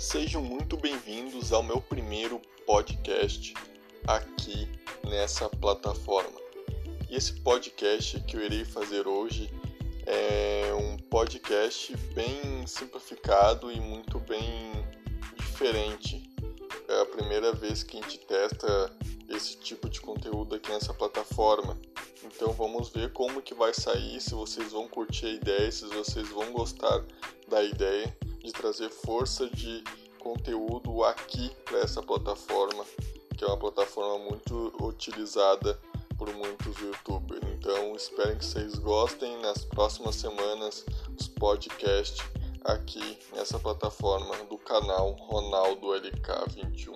sejam muito bem-vindos ao meu primeiro podcast aqui nessa plataforma. E esse podcast que eu irei fazer hoje é um podcast bem simplificado e muito bem diferente. É a primeira vez que a gente testa esse tipo de conteúdo aqui nessa plataforma. Então vamos ver como que vai sair, se vocês vão curtir a ideia, se vocês vão gostar da ideia de trazer força de conteúdo aqui para essa plataforma, que é uma plataforma muito utilizada por muitos youtubers. Então espero que vocês gostem nas próximas semanas dos podcasts aqui nessa plataforma do canal Ronaldo LK21.